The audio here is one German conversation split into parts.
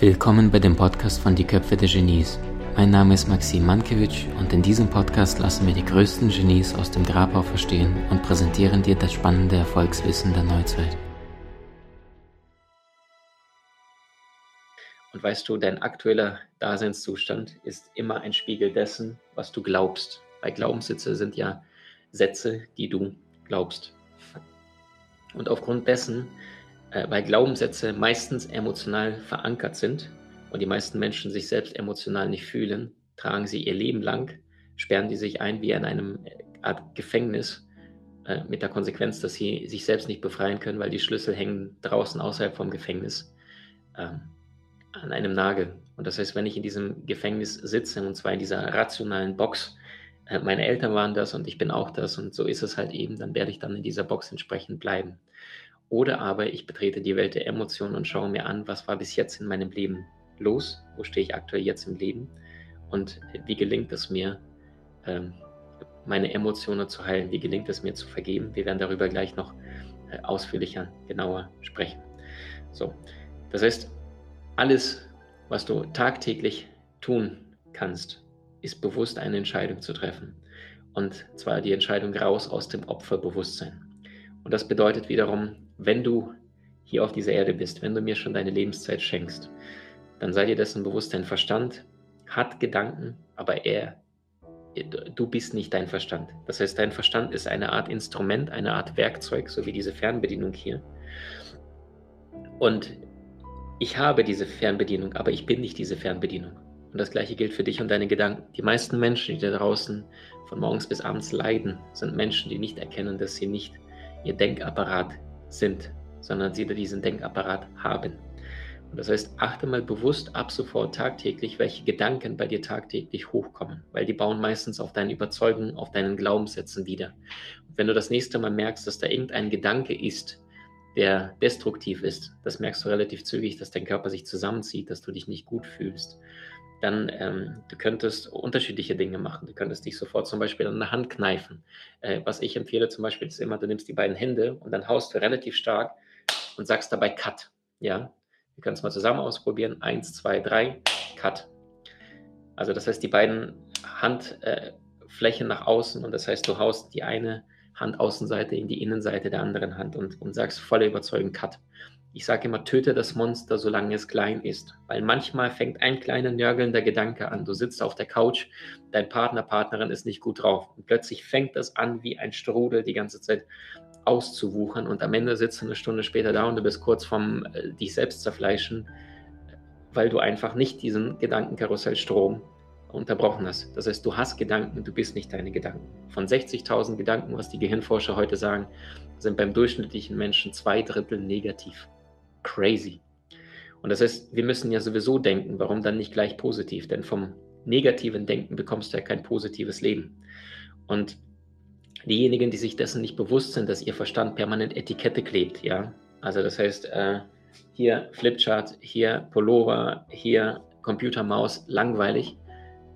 Willkommen bei dem Podcast von Die Köpfe der Genies. Mein Name ist Maxim Mankewitsch und in diesem Podcast lassen wir die größten Genies aus dem Grabau verstehen und präsentieren dir das spannende Erfolgswissen der Neuzeit. Und weißt du, dein aktueller Daseinszustand ist immer ein Spiegel dessen, was du glaubst. Weil Glaubenssätze sind ja Sätze, die du glaubst. Und aufgrund dessen äh, weil Glaubenssätze meistens emotional verankert sind und die meisten Menschen sich selbst emotional nicht fühlen, tragen sie ihr Leben lang, sperren die sich ein wie in einem äh, Art Gefängnis äh, mit der Konsequenz, dass sie sich selbst nicht befreien können, weil die Schlüssel hängen draußen außerhalb vom Gefängnis ähm, an einem Nagel. Und das heißt, wenn ich in diesem Gefängnis sitze, und zwar in dieser rationalen Box, äh, meine Eltern waren das und ich bin auch das und so ist es halt eben, dann werde ich dann in dieser Box entsprechend bleiben. Oder aber ich betrete die Welt der Emotionen und schaue mir an, was war bis jetzt in meinem Leben los, wo stehe ich aktuell jetzt im Leben und wie gelingt es mir, ähm, meine Emotionen zu heilen, wie gelingt es mir zu vergeben. Wir werden darüber gleich noch äh, ausführlicher, genauer sprechen. So, das heißt, alles, was du tagtäglich tun kannst, ist bewusst eine Entscheidung zu treffen. Und zwar die Entscheidung raus aus dem Opferbewusstsein. Und das bedeutet wiederum, wenn du hier auf dieser Erde bist, wenn du mir schon deine Lebenszeit schenkst, dann sei dir dessen bewusst, dein Verstand hat Gedanken, aber er, du bist nicht dein Verstand. Das heißt, dein Verstand ist eine Art Instrument, eine Art Werkzeug, so wie diese Fernbedienung hier. Und ich habe diese Fernbedienung, aber ich bin nicht diese Fernbedienung. Und das gleiche gilt für dich und deine Gedanken. Die meisten Menschen, die da draußen von morgens bis abends leiden, sind Menschen, die nicht erkennen, dass sie nicht ihr Denkapparat sind, sondern sie diesen Denkapparat haben. Und das heißt, achte mal bewusst ab sofort tagtäglich, welche Gedanken bei dir tagtäglich hochkommen, weil die bauen meistens auf deinen Überzeugungen, auf deinen Glaubenssätzen wieder. Und wenn du das nächste Mal merkst, dass da irgendein Gedanke ist, der destruktiv ist, das merkst du relativ zügig, dass dein Körper sich zusammenzieht, dass du dich nicht gut fühlst dann ähm, du könntest unterschiedliche Dinge machen. Du könntest dich sofort zum Beispiel an der Hand kneifen. Äh, was ich empfehle zum Beispiel ist immer, du nimmst die beiden Hände und dann haust du relativ stark und sagst dabei Cut. Ja, wir können es mal zusammen ausprobieren. Eins, zwei, drei, Cut. Also das heißt, die beiden Handflächen äh, nach außen und das heißt, du haust die eine Handaußenseite in die Innenseite der anderen Hand und, und sagst voller Überzeugung Cut. Ich sage immer, töte das Monster, solange es klein ist. Weil manchmal fängt ein kleiner nörgelnder Gedanke an. Du sitzt auf der Couch, dein Partner, Partnerin ist nicht gut drauf. Und plötzlich fängt das an, wie ein Strudel die ganze Zeit auszuwuchern. Und am Ende sitzt du eine Stunde später da und du bist kurz vom äh, dich selbst zerfleischen, weil du einfach nicht diesen Gedankenkarussellstrom unterbrochen hast. Das heißt, du hast Gedanken, du bist nicht deine Gedanken. Von 60.000 Gedanken, was die Gehirnforscher heute sagen, sind beim durchschnittlichen Menschen zwei Drittel negativ crazy. Und das heißt, wir müssen ja sowieso denken, warum dann nicht gleich positiv? Denn vom negativen Denken bekommst du ja kein positives Leben. Und diejenigen, die sich dessen nicht bewusst sind, dass ihr Verstand permanent Etikette klebt, ja, also das heißt, äh, hier Flipchart, hier Pullover, hier Computermaus, langweilig,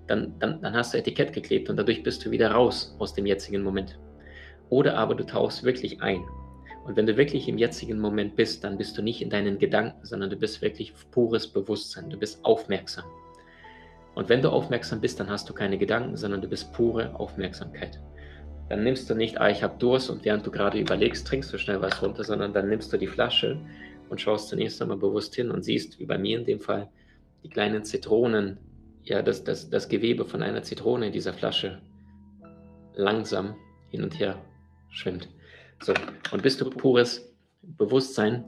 dann, dann, dann hast du Etikett geklebt und dadurch bist du wieder raus aus dem jetzigen Moment. Oder aber du tauchst wirklich ein und wenn du wirklich im jetzigen Moment bist, dann bist du nicht in deinen Gedanken, sondern du bist wirklich pures Bewusstsein, du bist aufmerksam. Und wenn du aufmerksam bist, dann hast du keine Gedanken, sondern du bist pure Aufmerksamkeit. Dann nimmst du nicht, ah, ich habe Durst und während du gerade überlegst, trinkst du schnell was runter, sondern dann nimmst du die Flasche und schaust zunächst einmal bewusst hin und siehst, wie bei mir in dem Fall, die kleinen Zitronen, ja, das, das, das Gewebe von einer Zitrone in dieser Flasche langsam hin und her schwimmt. So, und bist du pures Bewusstsein,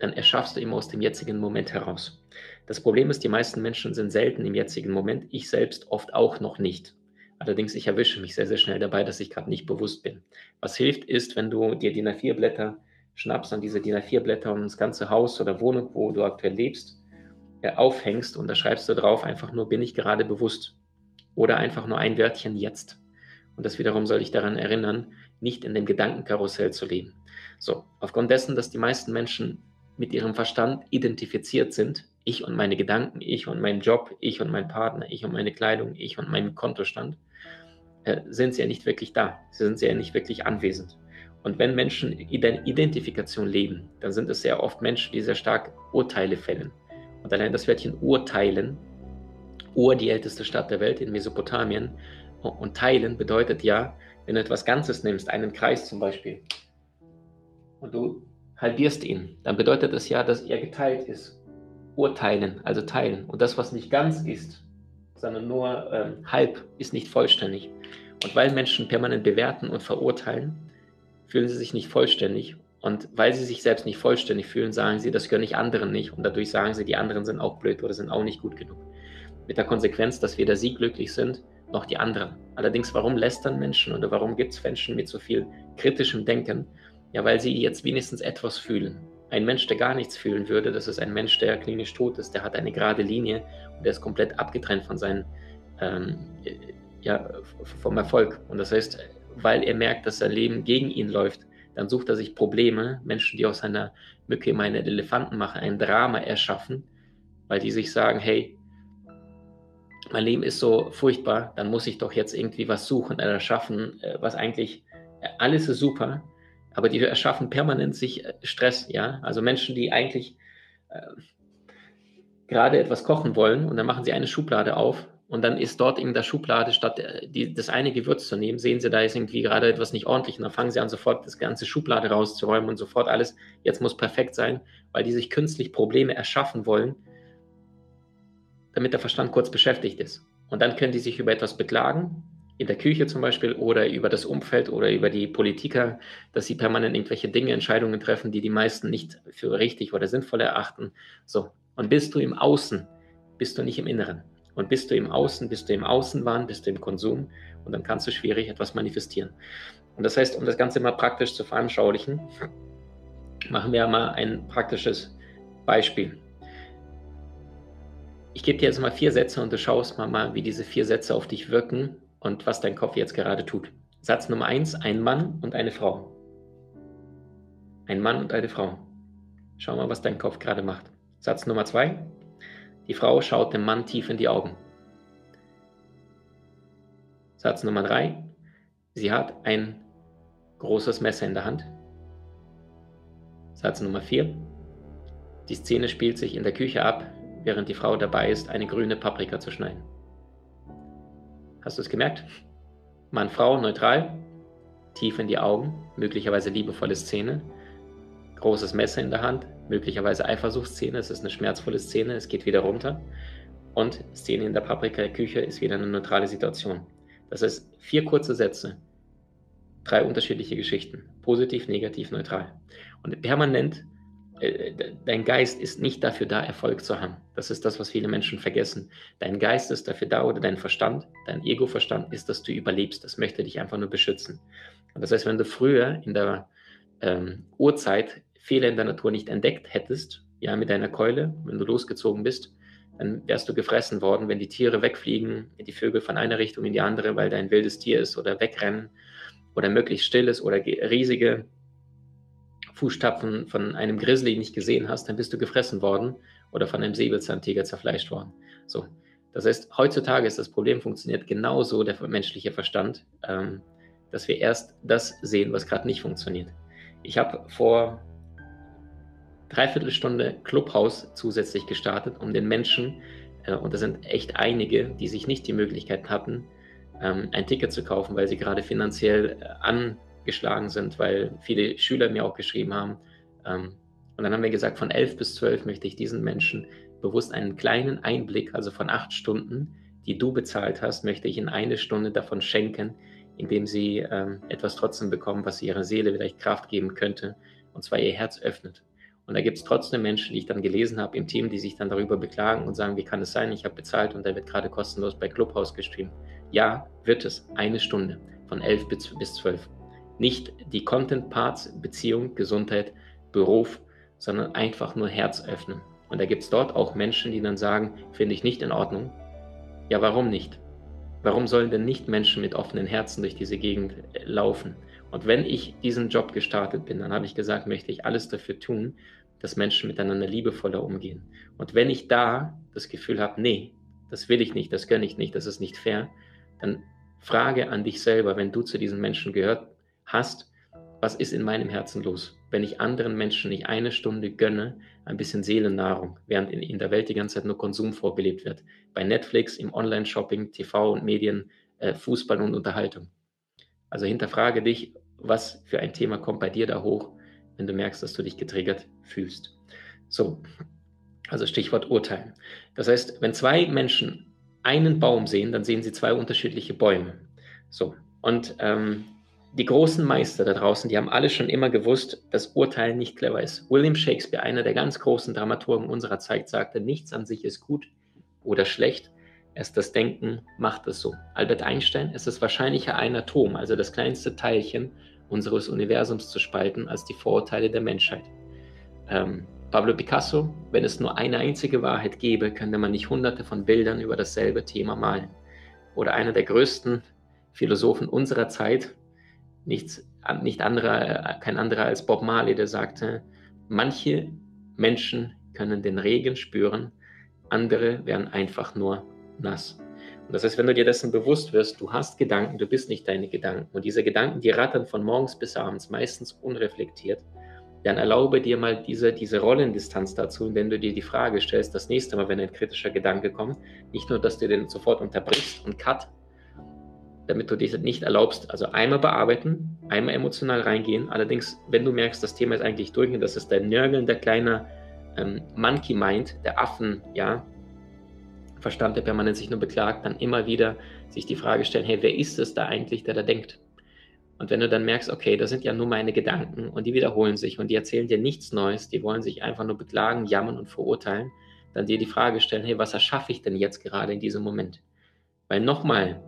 dann erschaffst du immer aus dem jetzigen Moment heraus. Das Problem ist, die meisten Menschen sind selten im jetzigen Moment, ich selbst oft auch noch nicht. Allerdings, ich erwische mich sehr, sehr schnell dabei, dass ich gerade nicht bewusst bin. Was hilft, ist, wenn du dir DIN A4-Blätter schnappst, an diese DIN A4-Blätter und das ganze Haus oder Wohnung, wo du aktuell lebst, äh, aufhängst und da schreibst du drauf einfach nur, bin ich gerade bewusst. Oder einfach nur ein Wörtchen jetzt. Und das wiederum soll dich daran erinnern, nicht in dem Gedankenkarussell zu leben. So, aufgrund dessen, dass die meisten Menschen mit ihrem Verstand identifiziert sind, ich und meine Gedanken, ich und mein Job, ich und mein Partner, ich und meine Kleidung, ich und mein Kontostand, äh, sind sie ja nicht wirklich da. Sie sind ja nicht wirklich anwesend. Und wenn Menschen in Identifikation leben, dann sind es sehr oft Menschen, die sehr stark Urteile fällen Und allein das Wörtchen urteilen, Ur, die älteste Stadt der Welt in Mesopotamien, und teilen bedeutet ja, wenn du etwas Ganzes nimmst, einen Kreis zum Beispiel, und du halbierst ihn, dann bedeutet das ja, dass er geteilt ist. Urteilen, also teilen. Und das, was nicht ganz ist, sondern nur ähm, halb, ist nicht vollständig. Und weil Menschen permanent bewerten und verurteilen, fühlen sie sich nicht vollständig. Und weil sie sich selbst nicht vollständig fühlen, sagen sie, das gehört nicht anderen nicht. Und dadurch sagen sie, die anderen sind auch blöd oder sind auch nicht gut genug. Mit der Konsequenz, dass weder sie glücklich sind, noch die anderen. Allerdings, warum lästern Menschen oder warum gibt es Menschen mit so viel kritischem Denken? Ja, weil sie jetzt wenigstens etwas fühlen. Ein Mensch, der gar nichts fühlen würde, das ist ein Mensch, der klinisch tot ist, der hat eine gerade Linie und der ist komplett abgetrennt von seinem, ähm, ja, vom Erfolg. Und das heißt, weil er merkt, dass sein Leben gegen ihn läuft, dann sucht er sich Probleme, Menschen, die aus einer Mücke immer einen Elefanten machen, ein Drama erschaffen, weil die sich sagen, hey, mein Leben ist so furchtbar, dann muss ich doch jetzt irgendwie was suchen oder schaffen, äh, was eigentlich, äh, alles ist super, aber die erschaffen permanent sich äh, Stress, ja. Also Menschen, die eigentlich äh, gerade etwas kochen wollen und dann machen sie eine Schublade auf und dann ist dort in der Schublade, statt äh, die, das eine Gewürz zu nehmen, sehen sie, da ist irgendwie gerade etwas nicht ordentlich und dann fangen sie an, sofort das ganze Schublade rauszuräumen und sofort alles, jetzt muss perfekt sein, weil die sich künstlich Probleme erschaffen wollen, damit der Verstand kurz beschäftigt ist. Und dann können die sich über etwas beklagen in der Küche zum Beispiel oder über das Umfeld oder über die Politiker, dass sie permanent irgendwelche Dinge, Entscheidungen treffen, die die meisten nicht für richtig oder sinnvoll erachten. So. Und bist du im Außen, bist du nicht im Inneren. Und bist du im Außen, bist du im Außenwahn, bist du im Konsum und dann kannst du schwierig etwas manifestieren. Und das heißt, um das Ganze mal praktisch zu veranschaulichen, machen wir mal ein praktisches Beispiel. Ich gebe dir jetzt mal vier Sätze und du schaust mal, mal, wie diese vier Sätze auf dich wirken und was dein Kopf jetzt gerade tut. Satz Nummer eins: ein Mann und eine Frau. Ein Mann und eine Frau. Schau mal, was dein Kopf gerade macht. Satz Nummer zwei: die Frau schaut dem Mann tief in die Augen. Satz Nummer drei: sie hat ein großes Messer in der Hand. Satz Nummer vier: die Szene spielt sich in der Küche ab, während die Frau dabei ist, eine grüne Paprika zu schneiden. Hast du es gemerkt? Mann, Frau, neutral, tief in die Augen, möglicherweise liebevolle Szene, großes Messer in der Hand, möglicherweise Eifersuchtsszene, es ist eine schmerzvolle Szene, es geht wieder runter. Und Szene in der Paprika-Küche ist wieder eine neutrale Situation. Das heißt, vier kurze Sätze, drei unterschiedliche Geschichten, positiv, negativ, neutral. Und permanent dein Geist ist nicht dafür da, Erfolg zu haben. Das ist das, was viele Menschen vergessen. Dein Geist ist dafür da oder dein Verstand, dein Ego-Verstand ist, dass du überlebst. Das möchte dich einfach nur beschützen. Und das heißt, wenn du früher in der ähm, Urzeit Fehler in der Natur nicht entdeckt hättest, ja, mit deiner Keule, wenn du losgezogen bist, dann wärst du gefressen worden, wenn die Tiere wegfliegen, die Vögel von einer Richtung in die andere, weil da ein wildes Tier ist oder wegrennen oder möglichst still ist oder riesige Fußstapfen von einem Grizzly nicht gesehen hast, dann bist du gefressen worden oder von einem Säbelzahntiger zerfleischt worden. So. Das heißt, heutzutage ist das Problem, funktioniert genauso der menschliche Verstand, ähm, dass wir erst das sehen, was gerade nicht funktioniert. Ich habe vor dreiviertel Stunde Clubhouse zusätzlich gestartet, um den Menschen, äh, und da sind echt einige, die sich nicht die Möglichkeit hatten, ähm, ein Ticket zu kaufen, weil sie gerade finanziell äh, an geschlagen sind, weil viele Schüler mir auch geschrieben haben. Ähm, und dann haben wir gesagt, von 11 bis 12 möchte ich diesen Menschen bewusst einen kleinen Einblick, also von acht Stunden, die du bezahlt hast, möchte ich in eine Stunde davon schenken, indem sie ähm, etwas trotzdem bekommen, was ihrer Seele vielleicht Kraft geben könnte, und zwar ihr Herz öffnet. Und da gibt es trotzdem Menschen, die ich dann gelesen habe im Team, die sich dann darüber beklagen und sagen, wie kann es sein, ich habe bezahlt und der wird gerade kostenlos bei Clubhouse gestreamt. Ja, wird es. Eine Stunde von 11 bis, bis 12. Nicht die Content-Parts, Beziehung, Gesundheit, Beruf, sondern einfach nur Herz öffnen. Und da gibt es dort auch Menschen, die dann sagen, finde ich nicht in Ordnung. Ja, warum nicht? Warum sollen denn nicht Menschen mit offenen Herzen durch diese Gegend äh, laufen? Und wenn ich diesen Job gestartet bin, dann habe ich gesagt, möchte ich alles dafür tun, dass Menschen miteinander liebevoller umgehen. Und wenn ich da das Gefühl habe, nee, das will ich nicht, das gönne ich nicht, das ist nicht fair, dann frage an dich selber, wenn du zu diesen Menschen gehört hast, was ist in meinem Herzen los, wenn ich anderen Menschen nicht eine Stunde gönne, ein bisschen Seelennahrung, während in, in der Welt die ganze Zeit nur Konsum vorgelebt wird. Bei Netflix, im Online-Shopping, TV und Medien, äh, Fußball und Unterhaltung. Also hinterfrage dich, was für ein Thema kommt bei dir da hoch, wenn du merkst, dass du dich getriggert fühlst. So, also Stichwort Urteilen. Das heißt, wenn zwei Menschen einen Baum sehen, dann sehen sie zwei unterschiedliche Bäume. So, und ähm, die großen Meister da draußen, die haben alle schon immer gewusst, dass Urteilen nicht clever ist. William Shakespeare, einer der ganz großen Dramaturgen unserer Zeit, sagte, nichts an sich ist gut oder schlecht, erst das Denken macht es so. Albert Einstein, es ist wahrscheinlicher, ein Atom, also das kleinste Teilchen unseres Universums zu spalten, als die Vorurteile der Menschheit. Ähm, Pablo Picasso, wenn es nur eine einzige Wahrheit gäbe, könnte man nicht hunderte von Bildern über dasselbe Thema malen. Oder einer der größten Philosophen unserer Zeit, nichts, nicht anderer, kein anderer als Bob Marley, der sagte, manche Menschen können den Regen spüren, andere werden einfach nur nass. Und das heißt, wenn du dir dessen bewusst wirst, du hast Gedanken, du bist nicht deine Gedanken. Und diese Gedanken, die rattern von morgens bis abends, meistens unreflektiert, dann erlaube dir mal diese, diese Rollendistanz dazu, indem du dir die Frage stellst, das nächste Mal, wenn ein kritischer Gedanke kommt, nicht nur, dass du den sofort unterbrichst und cut, damit du dich nicht erlaubst, also einmal bearbeiten, einmal emotional reingehen. Allerdings, wenn du merkst, das Thema ist eigentlich durch und das ist dein nörgelnder kleiner ähm, Monkey Mind, der Affen, ja, Verstand, der permanent sich nur beklagt, dann immer wieder sich die Frage stellen, hey, wer ist es da eigentlich, der da denkt? Und wenn du dann merkst, okay, das sind ja nur meine Gedanken und die wiederholen sich und die erzählen dir nichts Neues, die wollen sich einfach nur beklagen, jammern und verurteilen, dann dir die Frage stellen, hey, was erschaffe ich denn jetzt gerade in diesem Moment? Weil nochmal,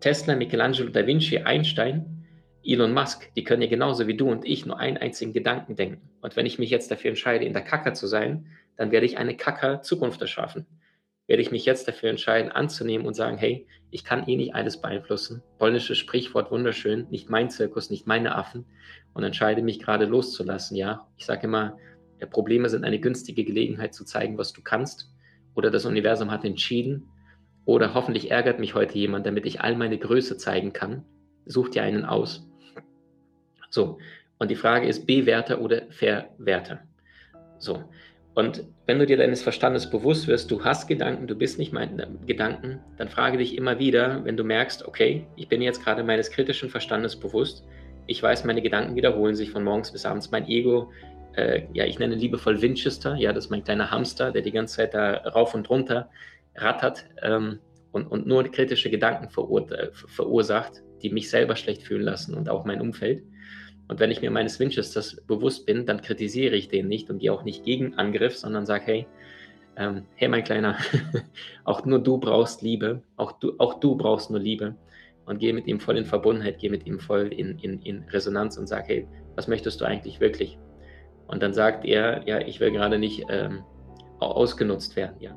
Tesla, Michelangelo, Da Vinci, Einstein, Elon Musk, die können ja genauso wie du und ich nur einen einzigen Gedanken denken. Und wenn ich mich jetzt dafür entscheide, in der Kacker zu sein, dann werde ich eine Kacker Zukunft erschaffen. Werde ich mich jetzt dafür entscheiden, anzunehmen und sagen, hey, ich kann eh nicht alles beeinflussen. Polnisches Sprichwort wunderschön, nicht mein Zirkus, nicht meine Affen. Und entscheide mich gerade loszulassen, ja. Ich sage immer, Probleme sind eine günstige Gelegenheit zu zeigen, was du kannst. Oder das Universum hat entschieden, oder hoffentlich ärgert mich heute jemand, damit ich all meine Größe zeigen kann. Such dir einen aus. So, und die Frage ist Bewerter oder Verwerter. So, und wenn du dir deines Verstandes bewusst wirst, du hast Gedanken, du bist nicht meine Gedanken, dann frage dich immer wieder, wenn du merkst, okay, ich bin jetzt gerade meines kritischen Verstandes bewusst, ich weiß, meine Gedanken wiederholen sich von morgens bis abends, mein Ego, äh, ja, ich nenne liebevoll Winchester, ja, das ist mein kleiner Hamster, der die ganze Zeit da rauf und runter rattert ähm, und, und nur kritische Gedanken verur verursacht, die mich selber schlecht fühlen lassen und auch mein Umfeld. Und wenn ich mir meines Winchesters bewusst bin, dann kritisiere ich den nicht und gehe auch nicht gegen Angriff, sondern sage, hey, ähm, hey mein Kleiner, auch nur du brauchst Liebe, auch du, auch du brauchst nur Liebe und gehe mit ihm voll in Verbundenheit, gehe mit ihm voll in, in, in Resonanz und sage, hey, was möchtest du eigentlich wirklich? Und dann sagt er, ja, ich will gerade nicht ähm, ausgenutzt werden, ja.